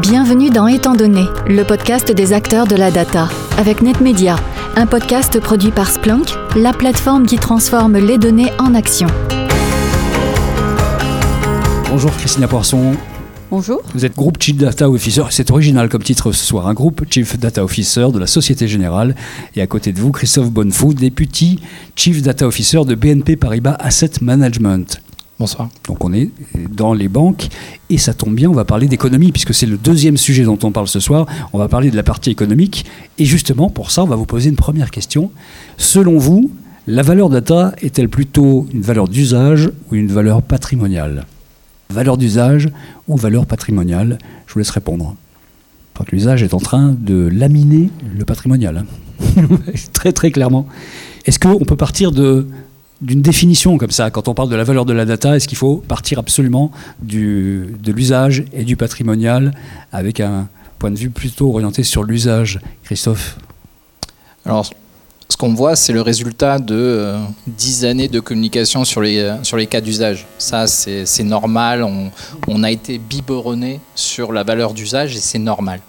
Bienvenue dans Étant donné, le podcast des acteurs de la data, avec NetMedia, un podcast produit par Splunk, la plateforme qui transforme les données en action. Bonjour Christina Poisson. Bonjour. Vous êtes groupe Chief Data Officer, c'est original comme titre ce soir, un groupe Chief Data Officer de la Société Générale. Et à côté de vous, Christophe Bonnefou, député Chief Data Officer de BNP Paribas Asset Management. Donc on est dans les banques et ça tombe bien, on va parler d'économie puisque c'est le deuxième sujet dont on parle ce soir. On va parler de la partie économique et justement pour ça on va vous poser une première question. Selon vous, la valeur data est-elle plutôt une valeur d'usage ou une valeur patrimoniale? Valeur d'usage ou valeur patrimoniale? Je vous laisse répondre. que l'usage est en train de laminer le patrimonial. Très très clairement. Est-ce qu'on peut partir de d'une définition comme ça, quand on parle de la valeur de la data, est-ce qu'il faut partir absolument du, de l'usage et du patrimonial avec un point de vue plutôt orienté sur l'usage Christophe? Alors, ce qu'on voit, c'est le résultat de 10 euh, années de communication sur les, euh, sur les cas d'usage. Ça, c'est normal. On, on, a été biberonné sur la valeur d'usage et c'est normal.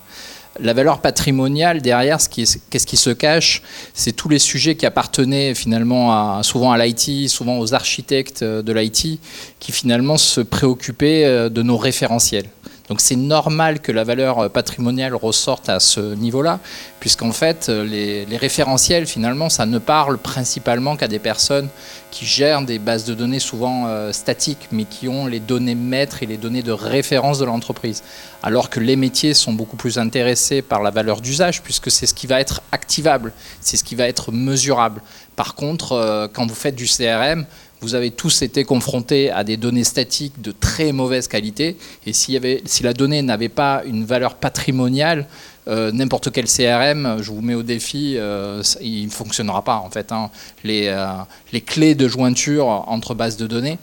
La valeur patrimoniale derrière, qu'est-ce qui se cache C'est tous les sujets qui appartenaient finalement souvent à l'IT, souvent aux architectes de l'IT, qui finalement se préoccupaient euh, de nos référentiels. Donc c'est normal que la valeur patrimoniale ressorte à ce niveau-là, puisqu'en fait, les, référentiels, finalement, ça ne parle principalement qu'à des personnes qui gèrent des bases de données souvent euh, statiques, mais qui ont les données maîtres et les données de référence de l'entreprise. Alors que les métiers sont beaucoup plus intéressés par la valeur d'usage, puisque c'est ce qui va être activable, c'est ce qui va être mesurable. Par contre, euh, quand vous faites du CRM, vous avez tous été confrontés à des données statiques de très mauvaise qualité. Et si la donnée n'avait pas une valeur patrimoniale, euh, n'importe quel CRM, je vous mets au défi, euh, il ne fonctionnera pas en fait. Hein. Euh, les, clés de jointure entre bases de données,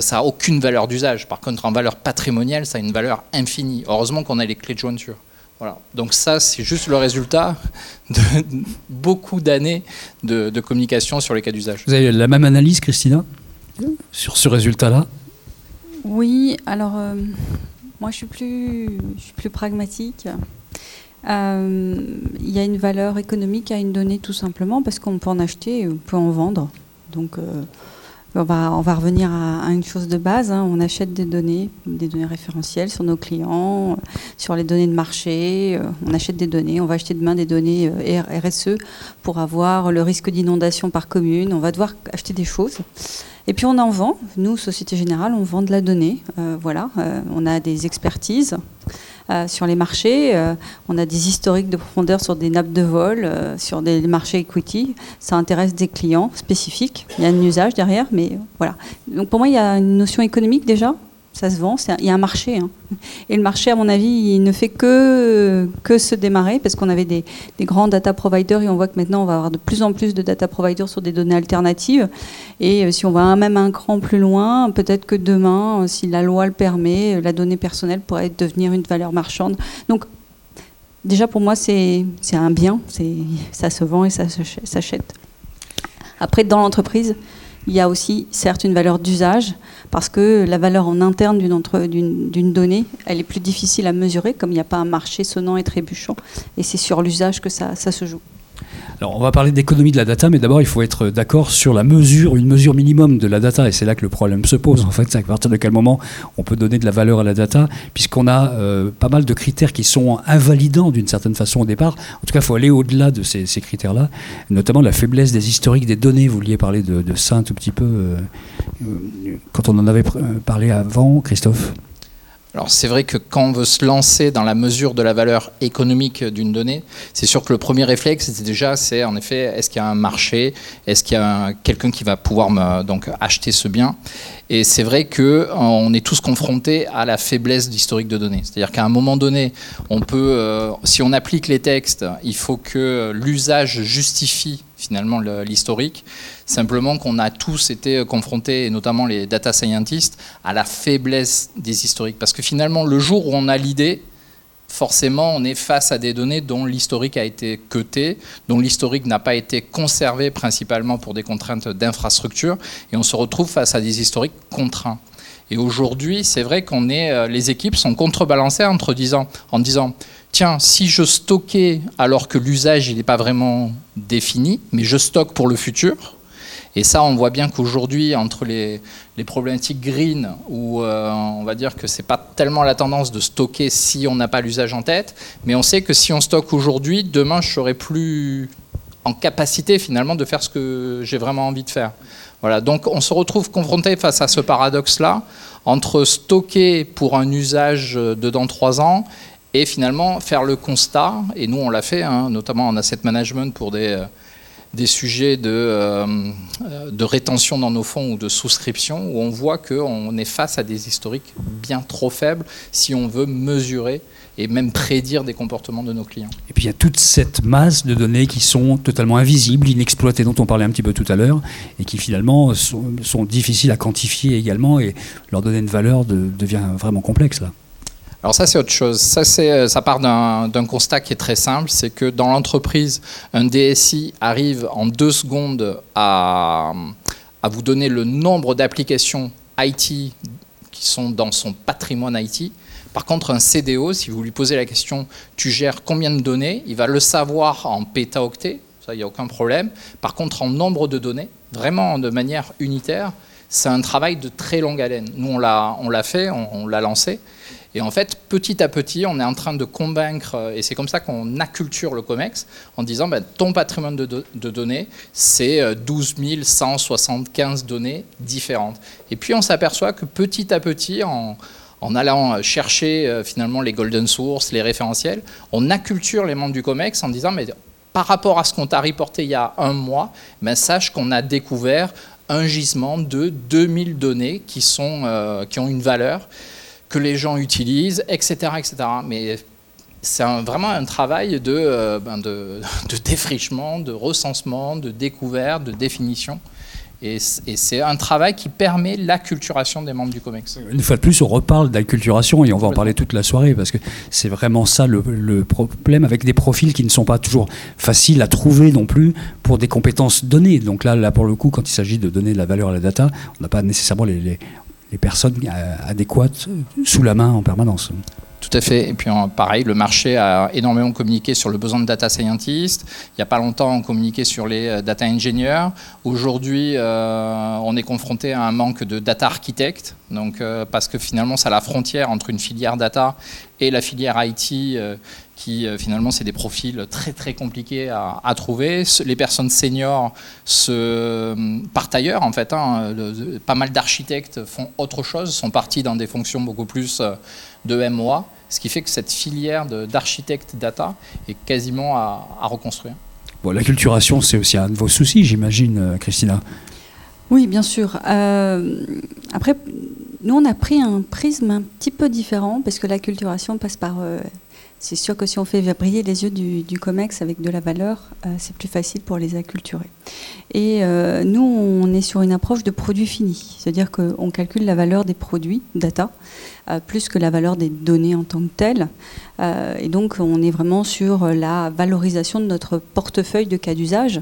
ça n'a aucune valeur d'usage. Par contre, en valeur patrimoniale, ça a une valeur infinie. Heureusement qu'on a les clés de jointure. Voilà. Donc ça, c'est juste le résultat de beaucoup d'années de, de communication sur les cas d'usage. Vous avez la même analyse, Christina sur ce résultat-là? Oui, alors euh, moi je suis plus, je suis plus pragmatique. Euh, il y a une valeur économique à une donnée tout simplement parce qu'on peut en acheter, on peut en vendre. Donc euh, on, va, revenir à, une chose de base. Hein. On achète des données, des données référentielles sur nos clients, sur les données de marché. On achète des données. On va acheter demain des données RSE pour avoir le risque d'inondation par commune. On va devoir acheter des choses. Et puis on en vend. Nous, Société Générale, on vend de la donnée. Euh, voilà, euh, on a des expertises euh, sur les marchés. on a des historiques de profondeur sur des nappes de vol, sur des marchés equity. Ça intéresse des clients spécifiques. Il y a un usage derrière, mais voilà. Donc pour moi, il y a une notion économique déjà ça se vend, il y a un marché. Hein. Et le marché, à mon avis, il ne fait que, que se démarrer parce qu'on avait des, grands data providers et on voit que maintenant, on va avoir de plus en plus de data providers sur des données alternatives. Et euh, si on va même un cran plus loin, peut-être que demain, euh, si la loi le permet, euh, la donnée personnelle pourrait devenir une valeur marchande. Donc, déjà, pour moi, c'est un bien, ça se vend et ça s'achète. Après, dans l'entreprise, il y a aussi certes une valeur d'usage, parce que la valeur en interne d'une donnée, elle est plus difficile à mesurer, comme il n'y a pas un marché sonnant et trébuchant, et c'est sur l'usage que ça se joue. Alors, on va parler d'économie de la data, mais d'abord, il faut être d'accord sur la mesure, une mesure minimum de la data, et c'est là que le problème se pose. En fait, c'est à partir de quel moment on peut donner de la valeur à la data, puisqu'on a euh, pas mal de critères qui sont invalidants d'une certaine façon au départ. En tout cas, il faut aller au-delà de ces, critères-là, notamment la faiblesse des historiques des données. Vous vouliez parler de, ça un tout petit peu euh, euh, quand on en avait parlé avant, Christophe? Alors c'est vrai que quand on veut se lancer dans la mesure de la valeur économique d'une donnée, c'est sûr que le premier réflexe, c'est déjà, c'est en effet, est-ce qu'il y a un marché, est-ce qu'il y a quelqu'un qui va pouvoir donc acheter ce bien? Et c'est vrai que on est tous confrontés à la faiblesse d'historique de données. C'est-à-dire qu'à un moment donné, on peut, euh, si on applique les textes, il faut que l'usage justifie finalement l'historique. Simplement qu'on a tous été confrontés, et notamment les data scientists, à la faiblesse des historiques. Parce que finalement, le jour où on a l'idée, forcément, on est face à des données dont l'historique a été cuté, dont l'historique n'a pas été conservé principalement pour des contraintes d'infrastructure, et on se retrouve face à des historiques contraints. Et aujourd'hui, c'est vrai qu'on est, euh, les équipes sont contrebalancées entre en disant, tiens, si je stockais alors que l'usage n'est pas vraiment défini, mais je stocke pour le futur, et ça, on voit bien qu'aujourd'hui, entre les, problématiques green, où euh, on va dire que ce n'est pas tellement la tendance de stocker si on n'a pas l'usage en tête, mais on sait que si on stocke aujourd'hui, demain, je serai plus en capacité finalement de faire ce que j'ai vraiment envie de faire. Voilà, donc on se retrouve confronté face à ce paradoxe-là entre stocker pour un usage de dans trois ans et finalement faire le constat, et nous on l'a fait, hein, notamment en asset management pour des, des sujets de, euh, de rétention dans nos fonds ou de souscription, où on voit qu'on est face à des historiques bien trop faibles si on veut mesurer et même prédire des comportements de nos clients. Et puis il y a toute cette masse de données qui sont totalement invisibles, inexploitées, dont on parlait un petit peu tout à l'heure, et qui finalement sont, difficiles à quantifier également, et leur donner une valeur devient vraiment complexe là. Alors ça, c'est autre chose. Ça, euh, part d'un constat qui est très simple, c'est que dans l'entreprise, un DSI arrive en deux secondes à, à vous donner le nombre d'applications IT qui sont dans son patrimoine IT. Par contre, un CDO, si vous lui posez la question, tu gères combien de données, il va le savoir en pétaoctets, ça, il n'y a aucun problème. Par contre, en nombre de données, vraiment de manière unitaire, c'est un travail de très longue haleine. Nous, on l'a fait, on l'a lancé. Et en fait, petit à petit, on est en train de convaincre, et c'est comme ça qu'on acculture le COMEX, en disant ben, ton patrimoine de, données, c'est 12 euh, 175 données différentes. Et puis on s'aperçoit que petit à petit, en, allant chercher euh, finalement les golden sources, les référentiels, on acculture les membres du COMEX en disant mais par rapport à ce qu'on t'a reporté il y a un mois, ben, sache qu'on a découvert un gisement de 2000 données euh, qui ont une valeur que les gens utilisent, etc. etc. Mais c'est vraiment un travail de, euh, ben de, de, défrichement, de recensement, de découverte, de définition. Et c'est un travail qui permet l'acculturation des membres du COMEX. Une fois de plus, on reparle d'acculturation et on va en parler toute la soirée parce que c'est vraiment ça le, le, problème avec des profils qui ne sont pas toujours faciles à trouver non plus pour des compétences données. Donc là, là pour le coup, quand il s'agit de donner de la valeur à la data, on n'a pas nécessairement les, les, les personnes euh, adéquates sous la main en permanence. Tout à fait. Et puis pareil, le marché a énormément communiqué sur le besoin de data scientists. Il n'y a pas longtemps, on communiquait sur les euh, data engineers. Aujourd'hui, euh, on est confronté à un manque de data architectes. Donc, parce que finalement, c'est la frontière entre une filière data et la filière IT qui euh, finalement c'est des profils très très compliqués à, trouver. Les personnes seniors se euh, partent ailleurs en fait. Hein. pas mal d'architectes font autre chose, sont partis dans des fonctions beaucoup plus euh, de MOA, ce qui fait que cette filière d'architecte data est quasiment à, reconstruire. Bon, l'acculturation, c'est aussi un de vos soucis, j'imagine, Christina. Oui, bien sûr. après, nous, on a pris un prisme un petit peu différent parce que l'acculturation passe par c'est sûr que si on fait briller les yeux du, COMEX avec de la valeur, euh, c'est plus facile pour les acculturer. Et euh, nous, on est sur une approche de produit fini, c'est-à-dire qu'on calcule la valeur des produits, data, euh, plus que la valeur des données en tant que telles. et donc, on est vraiment sur la valorisation de notre portefeuille de cas d'usage,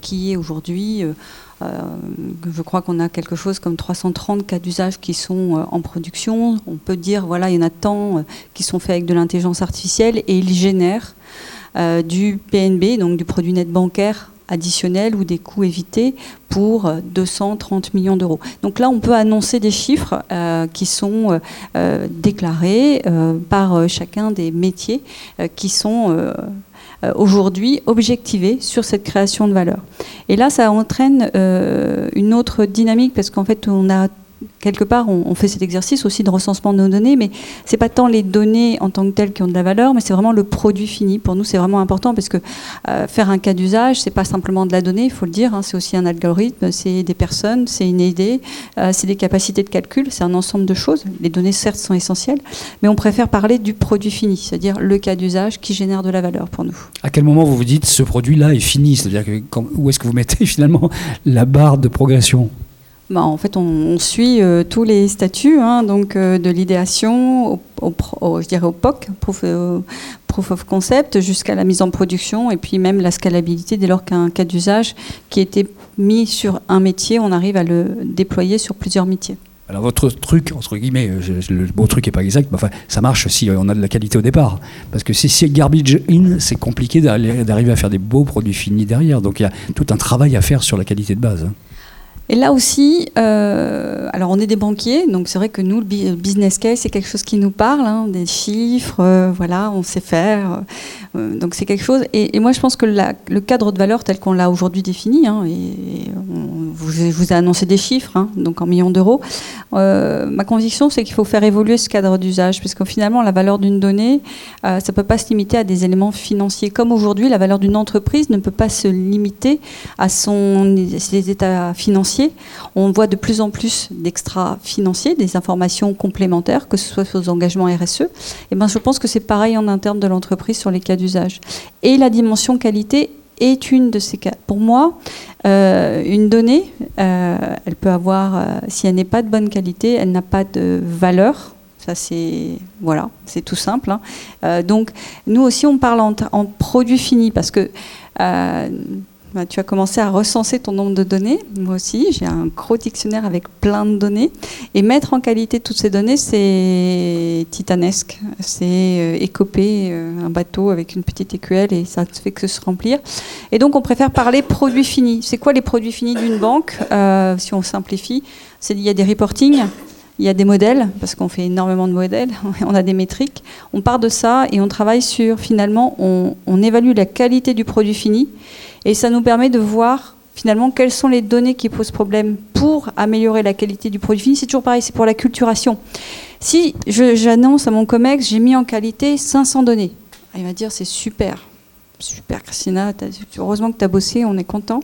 qui est aujourd'hui euh, je crois qu'on a quelque chose comme 330 cas d'usage qui sont euh, en production. On peut dire, voilà, il y en a tant euh, qui sont faits avec de l'intelligence artificielle et ils génèrent du PNB, donc du produit net bancaire additionnel ou des coûts évités pour 230 millions d'euros. Donc là, on peut annoncer des chiffres qui sont déclarés par chacun des métiers qui sont euh, aujourd'hui objectiver sur cette création de valeur. Et là, ça entraîne euh, une autre dynamique parce qu'en fait, on a quelque part, on, fait cet exercice aussi de recensement de nos données, mais c'est pas tant les données en tant que telles qui ont de la valeur, mais c'est vraiment le produit fini. Pour nous, c'est vraiment important parce que euh, faire un cas d'usage, c'est pas simplement de la donnée, il faut le dire, hein, c'est aussi un algorithme, c'est des personnes, c'est une idée, euh, c'est des capacités de calcul, c'est un ensemble de choses. Les données, certes, sont essentielles, mais on préfère parler du produit fini, c'est-à-dire le cas d'usage qui génère de la valeur pour nous. À quel moment vous vous dites ce produit-là est fini? C'est-à-dire où est-ce que vous mettez finalement la barre de progression? Bah, en fait, on, suit euh, tous les statuts, hein, donc euh, de l'idéation au, je dirais au POC, euh, proof, of Concept, jusqu'à la mise en production, et puis même la scalabilité dès lors qu'un cas d'usage qui était mis sur un métier, on arrive à le déployer sur plusieurs métiers. Alors votre truc, entre guillemets, le beau truc n'est pas exact, mais enfin, ça marche si on a de la qualité au départ. Parce que si c'est garbage in, c'est compliqué d'arriver à faire des beaux produits finis derrière. Donc il y a tout un travail à faire sur la qualité de base. Et là aussi, euh, alors on est des banquiers, donc c'est vrai que nous, le business case, c'est quelque chose qui nous parle, hein, des chiffres, euh, voilà, on sait faire. Euh, donc c'est quelque chose. Et, moi, je pense que le cadre de valeur tel qu'on l'a aujourd'hui défini, hein, et je vous ai annoncé des chiffres, hein, donc en millions d'euros. ma conviction, c'est qu'il faut faire évoluer ce cadre d'usage, puisque finalement, la valeur d'une donnée, ça ne peut pas se limiter à des éléments financiers. Comme aujourd'hui, la valeur d'une entreprise ne peut pas se limiter à son, ses états financiers on voit de plus en plus d'extra financiers, des informations complémentaires, que ce soit sur les engagements RSE. Et ben, je pense que c'est pareil en interne de l'entreprise sur les cas d'usage. Et la dimension qualité est une de ces cas. Pour moi, euh, une donnée, euh, elle peut avoir, euh, si elle n'est pas de bonne qualité, elle n'a pas de valeur. Ça, c'est voilà, c'est tout simple. Hein. donc, nous aussi, on parle en, en produit fini parce que bah, tu as commencé à recenser ton nombre de données. Moi aussi, j'ai un gros dictionnaire avec plein de données. Et mettre en qualité toutes ces données, c'est titanesque. C'est euh, écoper euh, un bateau avec une petite écuelle et ça fait que se remplir. Et donc, on préfère parler produits finis. C'est quoi les produits finis d'une banque euh, Si on simplifie, il y a des reportings? Il y a des modèles, parce qu'on fait énormément de modèles, on a des métriques. On part de ça et on travaille sur, finalement, on, évalue la qualité du produit fini et ça nous permet de voir finalement quelles sont les données qui posent problème pour améliorer la qualité du produit fini. C'est toujours pareil, c'est pour la culturation. Si j'annonce à mon COMEX, j'ai mis en qualité 500 données, il va dire c'est super, super Christina, heureusement que tu as bossé, on est content.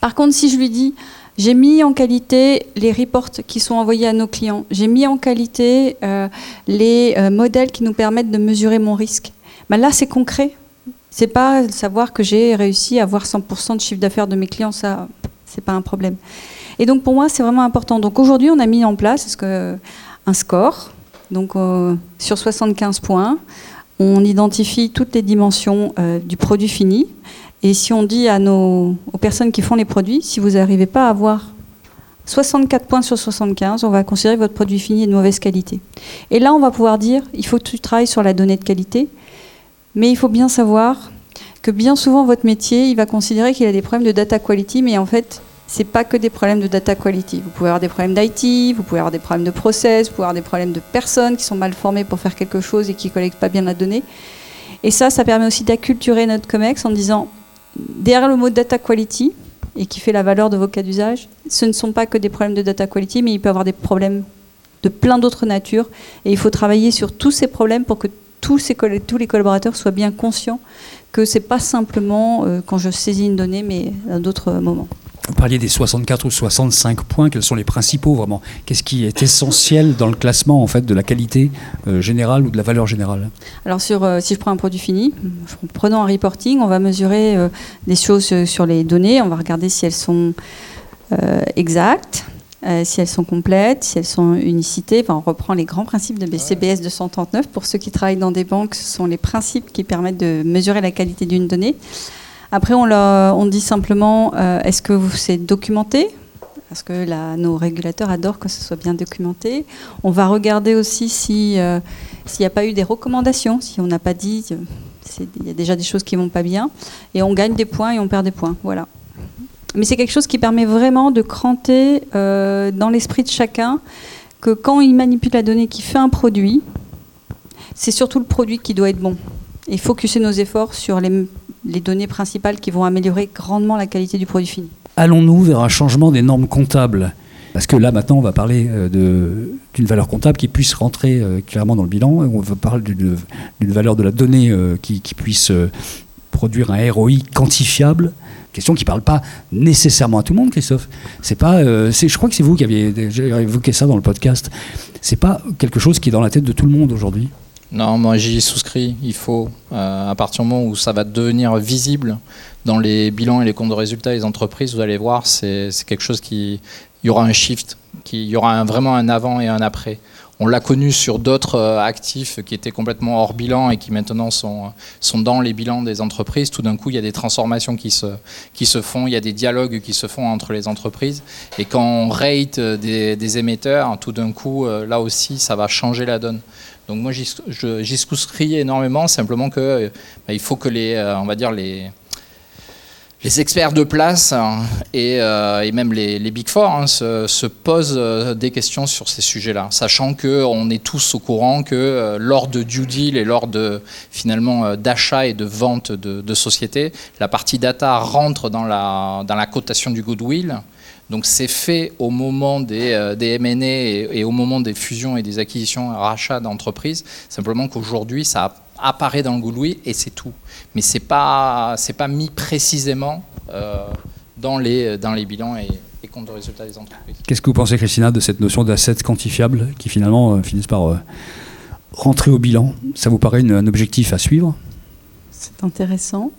Par contre, si je lui dis, j'ai mis en qualité les reports qui sont envoyés à nos clients, j'ai mis en qualité euh, les euh, modèles qui nous permettent de mesurer mon risque, ben là c'est concret, c'est pas savoir que j'ai réussi à avoir 100% de chiffre d'affaires de mes clients, ça, c'est pas un problème. Et donc pour moi, c'est vraiment important. Donc aujourd'hui, on a mis en place que, un score, donc euh, sur 75 points, on identifie toutes les dimensions euh, du produit fini. Et si on dit à nos, aux personnes qui font les produits, si vous n'arrivez pas à avoir 64 points sur 75, on va considérer que votre produit fini est de mauvaise qualité. Et là, on va pouvoir dire, il faut que tu travailles sur la donnée de qualité, mais il faut bien savoir que bien souvent, votre métier, il va considérer qu'il a des problèmes de data quality, mais en fait, c'est pas que des problèmes de data quality. Vous pouvez avoir des problèmes d'IT, vous pouvez avoir des problèmes de process, vous pouvez avoir des problèmes de personnes qui sont mal formées pour faire quelque chose et qui ne collectent pas bien la donnée. Et ça, ça permet aussi d'acculturer notre COMEX en disant, derrière le mot data quality, et qui fait la valeur de vos cas d'usage, ce ne sont pas que des problèmes de data quality, mais il peut y avoir des problèmes de plein d'autres natures. Et il faut travailler sur tous ces problèmes pour que tous, les collaborateurs soient bien conscients que ce n'est pas simplement euh, quand je saisis une donnée, mais à d'autres moments. Vous parliez des 64 ou 65 points, quels sont les principaux vraiment? Qu'est-ce qui est essentiel dans le classement en fait de la qualité euh, générale ou de la valeur générale? Alors sur, euh, si je prends un produit fini, prenons un reporting, on va mesurer des choses sur les données, on va regarder si elles sont exactes, euh, si elles sont complètes, si elles sont unicitées. on reprend les grands principes de BCBS 239. Pour ceux qui travaillent dans des banques, ce sont les principes qui permettent de mesurer la qualité d'une donnée. Après, on, dit simplement, euh, est-ce que c'est documenté? Parce que nos régulateurs adorent que ce soit bien documenté. On va regarder aussi euh, s'il n'y a pas eu des recommandations, si on n'a pas dit, il y a déjà des choses qui ne vont pas bien, et on gagne des points et on perd des points. Voilà mais c'est quelque chose qui permet vraiment de cranter euh, dans l'esprit de chacun que quand il manipule la donnée, qu'il fait un produit, c'est surtout le produit qui doit être bon. Et focuser nos efforts sur les, données principales qui vont améliorer grandement la qualité du produit fini. Allons-nous vers un changement des normes comptables? Parce que là, maintenant, on va parler euh, d'une valeur comptable qui puisse rentrer euh, clairement dans le bilan. On va parler d'une valeur de la donnée qui, qui, puisse produire un ROI quantifiable Question qui ne parle pas nécessairement à tout le monde, Christophe. C'est pas, euh, je crois que c'est vous qui aviez évoqué ça dans le podcast. C'est pas quelque chose qui est dans la tête de tout le monde aujourd'hui. Non, moi j'y souscris. Il faut, euh, à partir du moment où ça va devenir visible dans les bilans et les comptes de résultats des entreprises, vous allez voir, c'est quelque chose qui. Il y aura un shift, qui, y aura vraiment un avant et un après. On l'a connu sur d'autres actifs qui étaient complètement hors bilan et qui maintenant sont, sont dans les bilans des entreprises. Tout d'un coup, il y a des transformations qui se, qui se font, il y a des dialogues qui se font entre les entreprises. Et quand on rate des, des émetteurs, tout d'un coup, là aussi, ça va changer la donne. Donc moi, j'y souscris énormément, simplement que bah, il faut que les, on va dire les les experts de place hein, euh, et, même les, Big Four hein, se, posent euh, des questions sur ces sujets-là, sachant qu'on est tous au courant que euh, lors de due deal et lors de finalement d'achat et de vente de, sociétés, la partie data rentre dans la, cotation du goodwill. Donc c'est fait au moment des, des M&A et, et, au moment des fusions et des acquisitions, rachats d'entreprises. Simplement qu'aujourd'hui, ça a apparaît dans le goodwill et c'est tout. Mais c'est pas c'est pas mis précisément euh, dans les dans les bilans et, comptes de résultats des entreprises. Qu'est-ce que vous pensez, Christina, de cette notion d'assets quantifiables qui finalement euh, finissent par euh, rentrer au bilan? Ça vous paraît un objectif à suivre? C'est intéressant.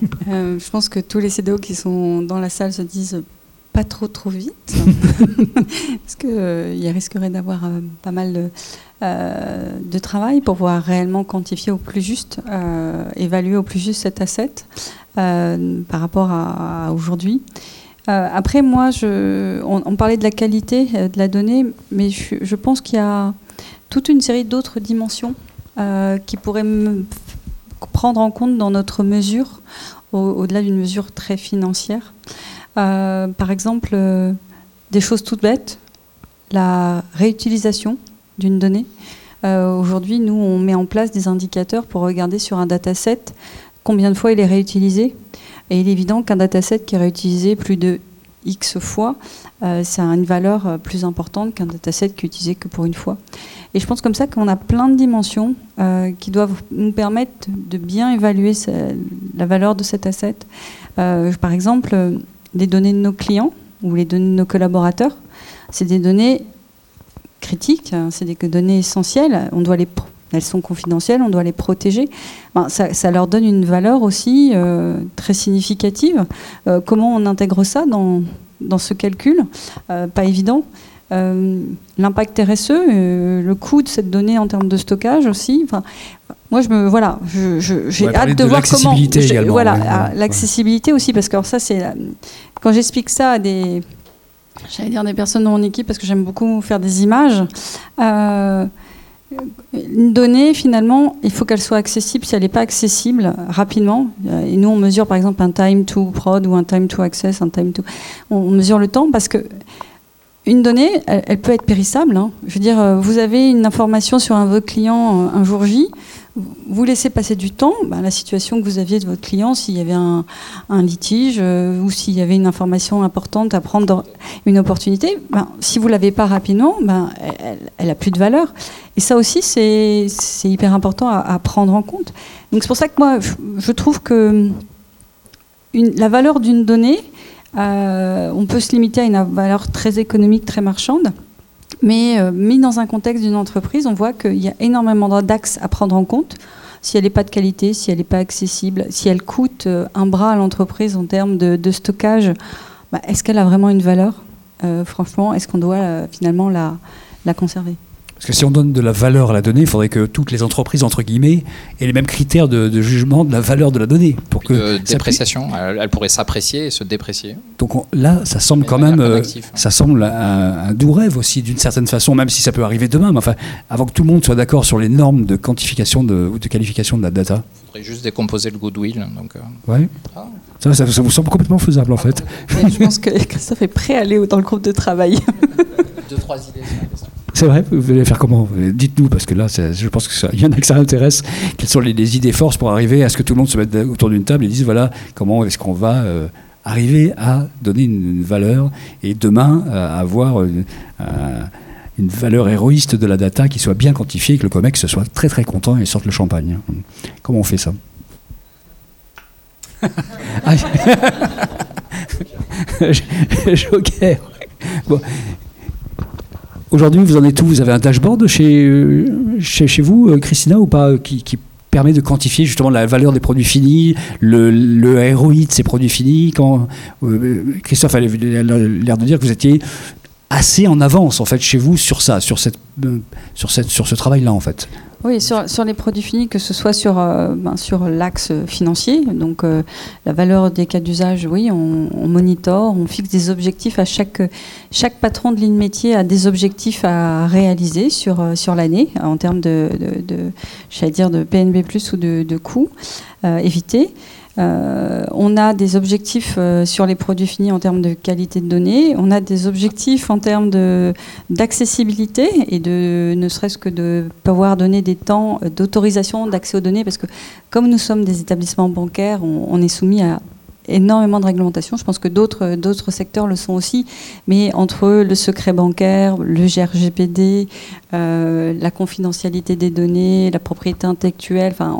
je pense que tous les CDO qui sont dans la salle se disent pas trop trop vite, parce qu'il y risquerait d'avoir pas mal de, euh, de travail pour pouvoir réellement quantifier au plus juste, euh, évaluer au plus juste cet asset euh, par rapport à, aujourd'hui. après, moi, je, on, parlait de la qualité de la donnée, mais je, pense qu'il y a toute une série d'autres dimensions qui pourraient prendre en compte dans notre mesure, au-delà d'une mesure très financière. par exemple, des choses toutes bêtes, la réutilisation d'une donnée. Euh, aujourd'hui, nous, on met en place des indicateurs pour regarder sur un dataset combien de fois il est réutilisé. Et il est évident qu'un dataset qui est réutilisé plus de X fois, euh, ça a une valeur euh, plus importante qu'un dataset qui est utilisé que pour une fois. Et je pense comme ça qu'on a plein de dimensions qui doivent nous permettre de bien évaluer la valeur de cet asset. par exemple, les données de nos clients ou les données de nos collaborateurs, c'est des données critiques, hein, c'est des données essentielles, on doit les, elles sont confidentielles, on doit les protéger. Ben, ça, leur donne une valeur aussi euh, très significative. Euh, comment on intègre ça dans, dans ce calcul? Euh, Pas évident. L'impact RSE, le coût de cette donnée en termes de stockage aussi. Enfin, moi, je me voilà, j'ai hâte de, voir comment. Également, voilà, ah, l'accessibilité aussi, parce que ça, c'est quand j'explique ça à des j'allais dire des personnes dans mon équipe parce que j'aime beaucoup faire des images. Euh, une donnée, finalement, il faut qu'elle soit accessible. Si elle n'est pas accessible rapidement, euh, et nous on mesure par exemple un time to prod ou un time to access, un time to, on mesure le temps parce que une donnée, elle, peut être périssable. Hein. Je veux dire, euh, vous avez une information sur un de vos clients un jour J, vous laissez passer du temps, ben, la situation que vous aviez de votre client, s'il y avait un, litige euh, ou s'il y avait une information importante à prendre dans une opportunité, ben, si vous ne l'avez pas rapidement, ben, elle n'a plus de valeur. Et ça aussi, c'est hyper important à, prendre en compte. Donc c'est pour ça que moi, je, trouve que la valeur d'une donnée, euh, on peut se limiter à une valeur très économique, très marchande. Mais euh, mis dans un contexte d'une entreprise, on voit qu'il y a énormément d'axes à prendre en compte. Si elle n'est pas de qualité, si elle n'est pas accessible, si elle coûte euh, un bras à l'entreprise en termes de, stockage, bah, est-ce qu'elle a vraiment une valeur? Euh, Franchement, est-ce qu'on doit finalement la conserver? Parce que si on donne de la valeur à la donnée, il faudrait que toutes les entreprises, entre guillemets, aient les mêmes critères de, jugement de la valeur de la donnée. Pour que de dépréciation, elle, pourrait s'apprécier et se déprécier. Donc là, ça semble quand même, euh, ça semble un, doux rêve aussi, d'une certaine façon, même si ça peut arriver demain. Mais enfin, avant que tout le monde soit d'accord sur les normes de quantification de, ou de qualification de la data. Il faudrait juste décomposer le goodwill. Donc, euh. ouais. Ah. Ça, vous semble complètement faisable en fait. je pense que Christophe est prêt à aller dans le groupe de travail. Deux, trois idées sur la question. C'est vrai Vous voulez faire comment Dites-nous, parce que là, je pense qu'il y en a que ça intéresse. Quelles sont les, idées forces pour arriver à ce que tout le monde se mette autour d'une table et dise voilà, comment est-ce qu'on va euh, arriver à donner une, valeur et demain avoir euh, une, valeur héroïste de la data qui soit bien quantifiée et que le COMEX soit très très content et sorte le champagne. Comment on fait ça Joker. Bon, Aujourd'hui, vous en êtes où? Vous avez un dashboard chez, euh, chez, chez vous, euh, Christina, ou pas, qui, permet de quantifier justement la valeur des produits finis, le, le ROI de ces produits finis? Quand, euh, Christophe avait l'air de dire que vous étiez assez en avance en fait chez vous sur ça, sur cette, euh, sur cette, sur ce travail-là en fait. Oui, sur, sur, les produits finis, que ce soit sur, euh, ben, sur l'axe financier, donc euh, la valeur des cas d'usage, oui, on, on monitore, on fixe des objectifs à chaque, chaque patron de ligne métier a des objectifs à réaliser sur, sur l'année en termes de, de, de dire de PNB plus ou de, de coûts évités. Euh, on a des objectifs euh, sur les produits finis en termes de qualité de données. On a des objectifs en termes d'accessibilité et de ne serait-ce que de pouvoir donner des temps d'autorisation d'accès aux données parce que comme nous sommes des établissements bancaires, on est soumis à énormément de réglementations. Je pense que d'autres, d'autres secteurs le sont aussi. Mais entre le secret bancaire, le GRGPD, euh, la confidentialité des données, la propriété intellectuelle, enfin,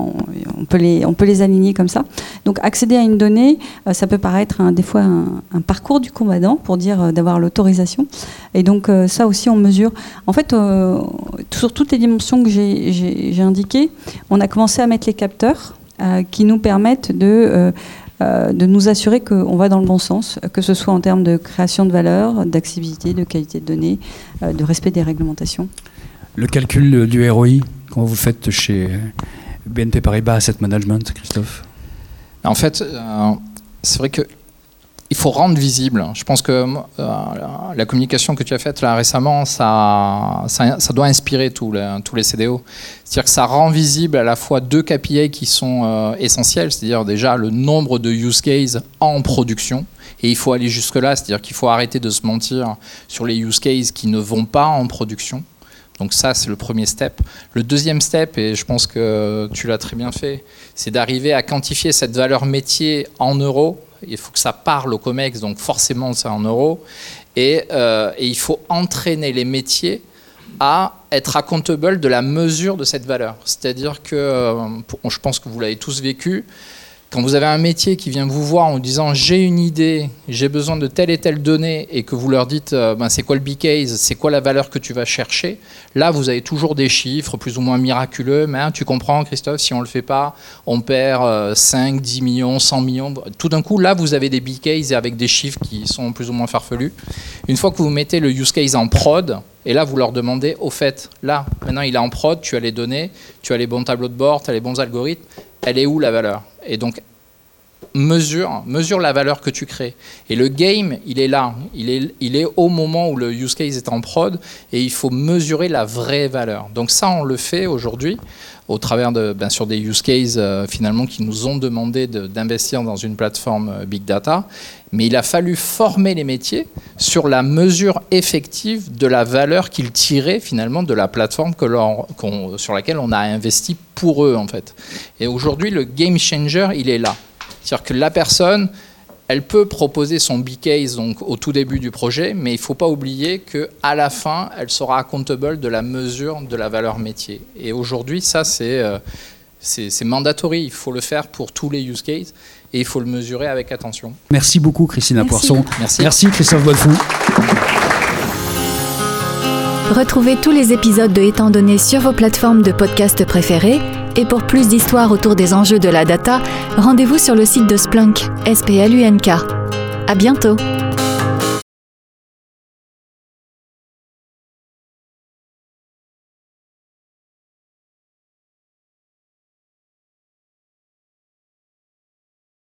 on, peut les, on peut les aligner comme ça. Donc accéder à une donnée, euh, ça peut paraître des fois un, parcours du combattant pour dire euh, d'avoir l'autorisation. Et donc ça aussi on mesure. En fait, sur toutes les dimensions que j'ai indiquées, on a commencé à mettre les capteurs qui nous permettent de euh, de nous assurer qu'on va dans le bon sens, que ce soit en termes de création de valeur, d'accessibilité, de qualité de données, euh, de respect des réglementations. Le calcul du ROI, comment vous faites chez BNP Paribas Asset Management, Christophe? En fait, euh, c'est vrai que il faut rendre visible. Je pense que euh, la communication que tu as faite là récemment, ça, ça, doit inspirer tous les, CDO. C'est-à-dire que ça rend visible à la fois deux KPI qui sont euh, essentiels, c'est-à-dire déjà le nombre de use cases en production. Et il faut aller jusque-là, c'est-à-dire qu'il faut arrêter de se mentir sur les use cases qui ne vont pas en production. Donc ça, c'est le premier step. Le deuxième step, et je pense que tu l'as très bien fait, c'est d'arriver à quantifier cette valeur métier en euros il faut que ça parle au COMEX, donc forcément c'est en euros. Euh, et, il faut entraîner les métiers à être accountable de la mesure de cette valeur. C'est-à-dire que, euh, je pense que vous l'avez tous vécu, quand vous avez un métier qui vient vous voir en disant j'ai une idée, j'ai besoin de telle et telle donnée, et que vous leur dites euh, ben, c'est quoi le big case, c'est quoi la valeur que tu vas chercher, là vous avez toujours des chiffres plus ou moins miraculeux, mais hein, tu comprends Christophe, si on ne le fait pas, on perd 5, euh, 10 millions, 100 millions. Tout d'un coup, là vous avez des big cases avec des chiffres qui sont plus ou moins farfelus. Une fois que vous mettez le use case en prod, et là, vous leur demandez, au fait, là, maintenant il est en prod, tu as les données, tu as les bons tableaux de bord, tu as les bons algorithmes, elle est où la valeur? Et donc, mesure, mesure la valeur que tu crées. Et le game, il est là. Il est, il est au moment où le use case est en prod et il faut mesurer la vraie valeur. Donc ça, on le fait aujourd'hui au travers de, bien sûr, des use cases euh, finalement qui nous ont demandé d'investir dans une plateforme euh, big data. Mais il a fallu former les métiers sur la mesure effective de la valeur qu'ils tiraient finalement de la plateforme que sur laquelle on a investi pour eux en fait. Et aujourd'hui, le game changer, il est là. C'est-à-dire que la personne, elle peut proposer son B-case donc, au tout début du projet, mais il ne faut pas oublier qu'à la fin, elle sera accountable de la mesure de la valeur métier. Et aujourd'hui, ça, c'est euh, c'est mandatory. Il faut le faire pour tous les use cases et il faut le mesurer avec attention. Merci beaucoup, Christina Poisson. Merci. Merci, Christophe Bonfou. Retrouvez tous les épisodes de Étant donné sur vos plateformes de podcast préférées et pour plus d'histoires autour des enjeux de la data, rendez-vous sur le site de Splunk, S-P-L-U-N-K. À bientôt!